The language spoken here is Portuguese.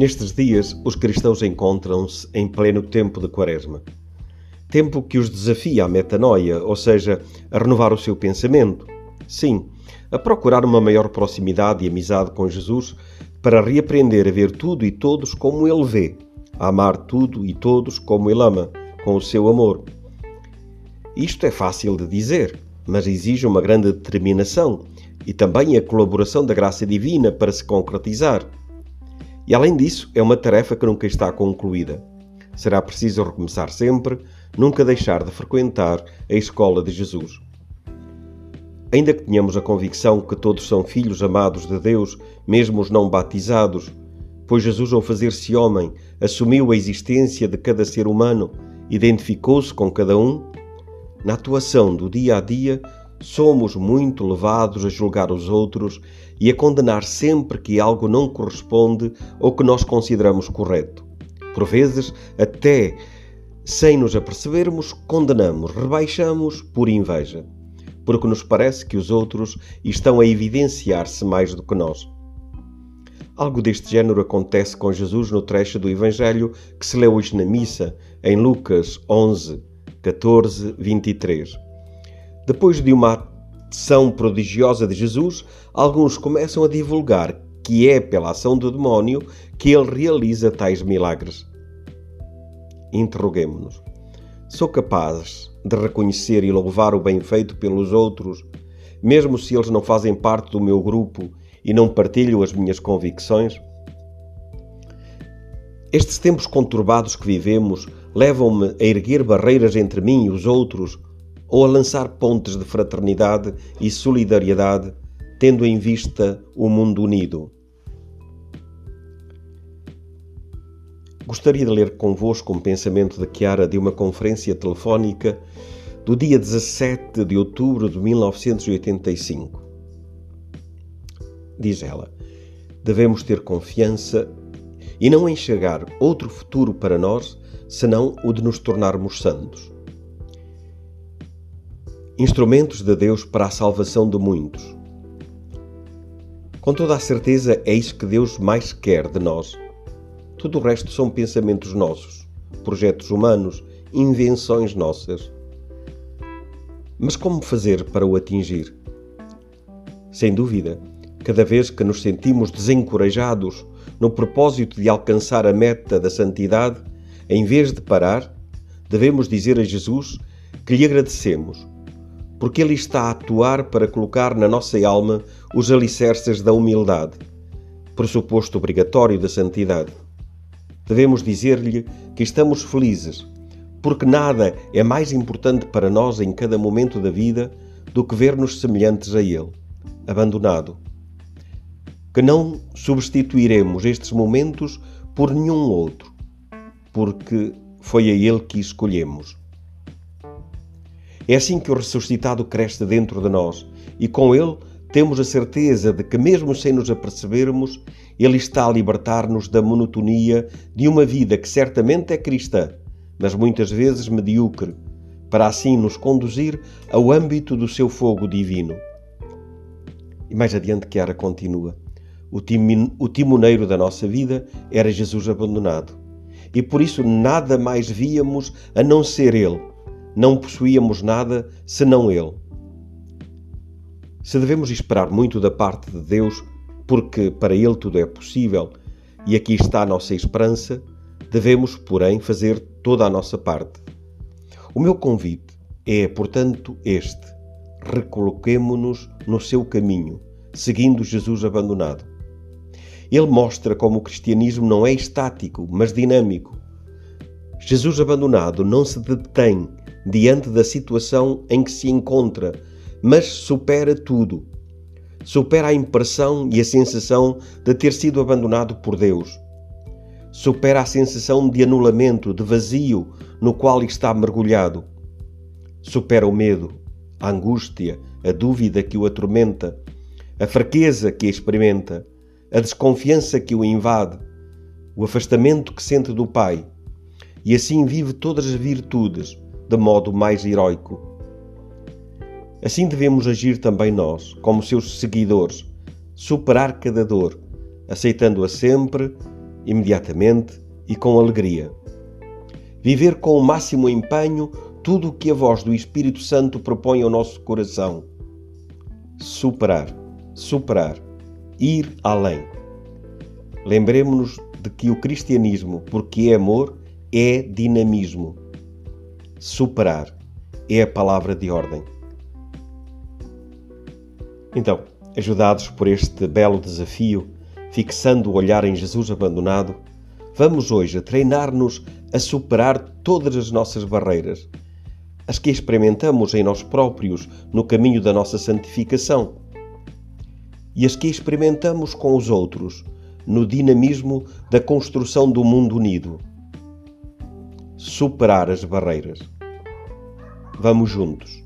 Nestes dias, os cristãos encontram-se em pleno tempo de Quaresma. Tempo que os desafia à metanoia, ou seja, a renovar o seu pensamento. Sim, a procurar uma maior proximidade e amizade com Jesus para reaprender a ver tudo e todos como Ele vê, a amar tudo e todos como Ele ama, com o seu amor. Isto é fácil de dizer, mas exige uma grande determinação e também a colaboração da graça divina para se concretizar. E além disso, é uma tarefa que nunca está concluída. Será preciso recomeçar sempre, nunca deixar de frequentar a escola de Jesus. Ainda que tenhamos a convicção que todos são filhos amados de Deus, mesmo os não batizados, pois Jesus, ao fazer-se homem, assumiu a existência de cada ser humano, identificou-se com cada um, na atuação do dia a dia, somos muito levados a julgar os outros e a condenar sempre que algo não corresponde ou que nós consideramos correto. Por vezes, até sem nos apercebermos, condenamos, rebaixamos por inveja, porque nos parece que os outros estão a evidenciar-se mais do que nós. Algo deste género acontece com Jesus no trecho do Evangelho que se lê hoje na missa, em Lucas 11, 14, 23. Depois de uma ação prodigiosa de Jesus, alguns começam a divulgar que é pela ação do demónio que ele realiza tais milagres. Interroguemo-nos. Sou capaz de reconhecer e louvar o bem feito pelos outros, mesmo se eles não fazem parte do meu grupo e não partilham as minhas convicções? Estes tempos conturbados que vivemos levam-me a erguer barreiras entre mim e os outros ou a lançar pontes de fraternidade e solidariedade, tendo em vista o mundo unido. Gostaria de ler convosco um pensamento de Chiara de uma conferência telefónica do dia 17 de outubro de 1985. Diz ela: Devemos ter confiança e não enxergar outro futuro para nós senão o de nos tornarmos santos. Instrumentos de Deus para a salvação de muitos. Com toda a certeza, é isso que Deus mais quer de nós. Tudo o resto são pensamentos nossos, projetos humanos, invenções nossas. Mas como fazer para o atingir? Sem dúvida, cada vez que nos sentimos desencorajados no propósito de alcançar a meta da santidade, em vez de parar, devemos dizer a Jesus que lhe agradecemos, porque Ele está a atuar para colocar na nossa alma os alicerces da humildade, pressuposto obrigatório da santidade. Devemos dizer-lhe que estamos felizes, porque nada é mais importante para nós em cada momento da vida do que ver-nos semelhantes a Ele, abandonado. Que não substituiremos estes momentos por nenhum outro porque foi a Ele que escolhemos. É assim que o ressuscitado cresce dentro de nós e com Ele temos a certeza de que, mesmo sem nos apercebermos, Ele está a libertar-nos da monotonia de uma vida que certamente é cristã, mas muitas vezes medíocre, para assim nos conduzir ao âmbito do seu fogo divino. E mais adiante, Chiara continua: o timoneiro da nossa vida era Jesus abandonado e por isso nada mais víamos a não ser Ele. Não possuíamos nada senão Ele. Se devemos esperar muito da parte de Deus, porque para Ele tudo é possível e aqui está a nossa esperança, devemos, porém, fazer toda a nossa parte. O meu convite é, portanto, este: recoloquemo-nos no seu caminho, seguindo Jesus abandonado. Ele mostra como o cristianismo não é estático, mas dinâmico. Jesus abandonado não se detém diante da situação em que se encontra, mas supera tudo. Supera a impressão e a sensação de ter sido abandonado por Deus. Supera a sensação de anulamento, de vazio no qual está mergulhado. Supera o medo, a angústia, a dúvida que o atormenta, a fraqueza que experimenta a desconfiança que o invade, o afastamento que sente do Pai, e assim vive todas as virtudes de modo mais heroico. Assim devemos agir também nós, como seus seguidores, superar cada dor, aceitando-a sempre, imediatamente e com alegria. Viver com o máximo empenho tudo o que a voz do Espírito Santo propõe ao nosso coração. Superar, superar, ir além. Lembremos-nos de que o cristianismo, porque é amor, é dinamismo. Superar é a palavra de ordem. Então, ajudados por este belo desafio, fixando o olhar em Jesus abandonado, vamos hoje treinar-nos a superar todas as nossas barreiras, as que experimentamos em nós próprios no caminho da nossa santificação e as que experimentamos com os outros no dinamismo da construção do mundo unido. Superar as barreiras. Vamos juntos.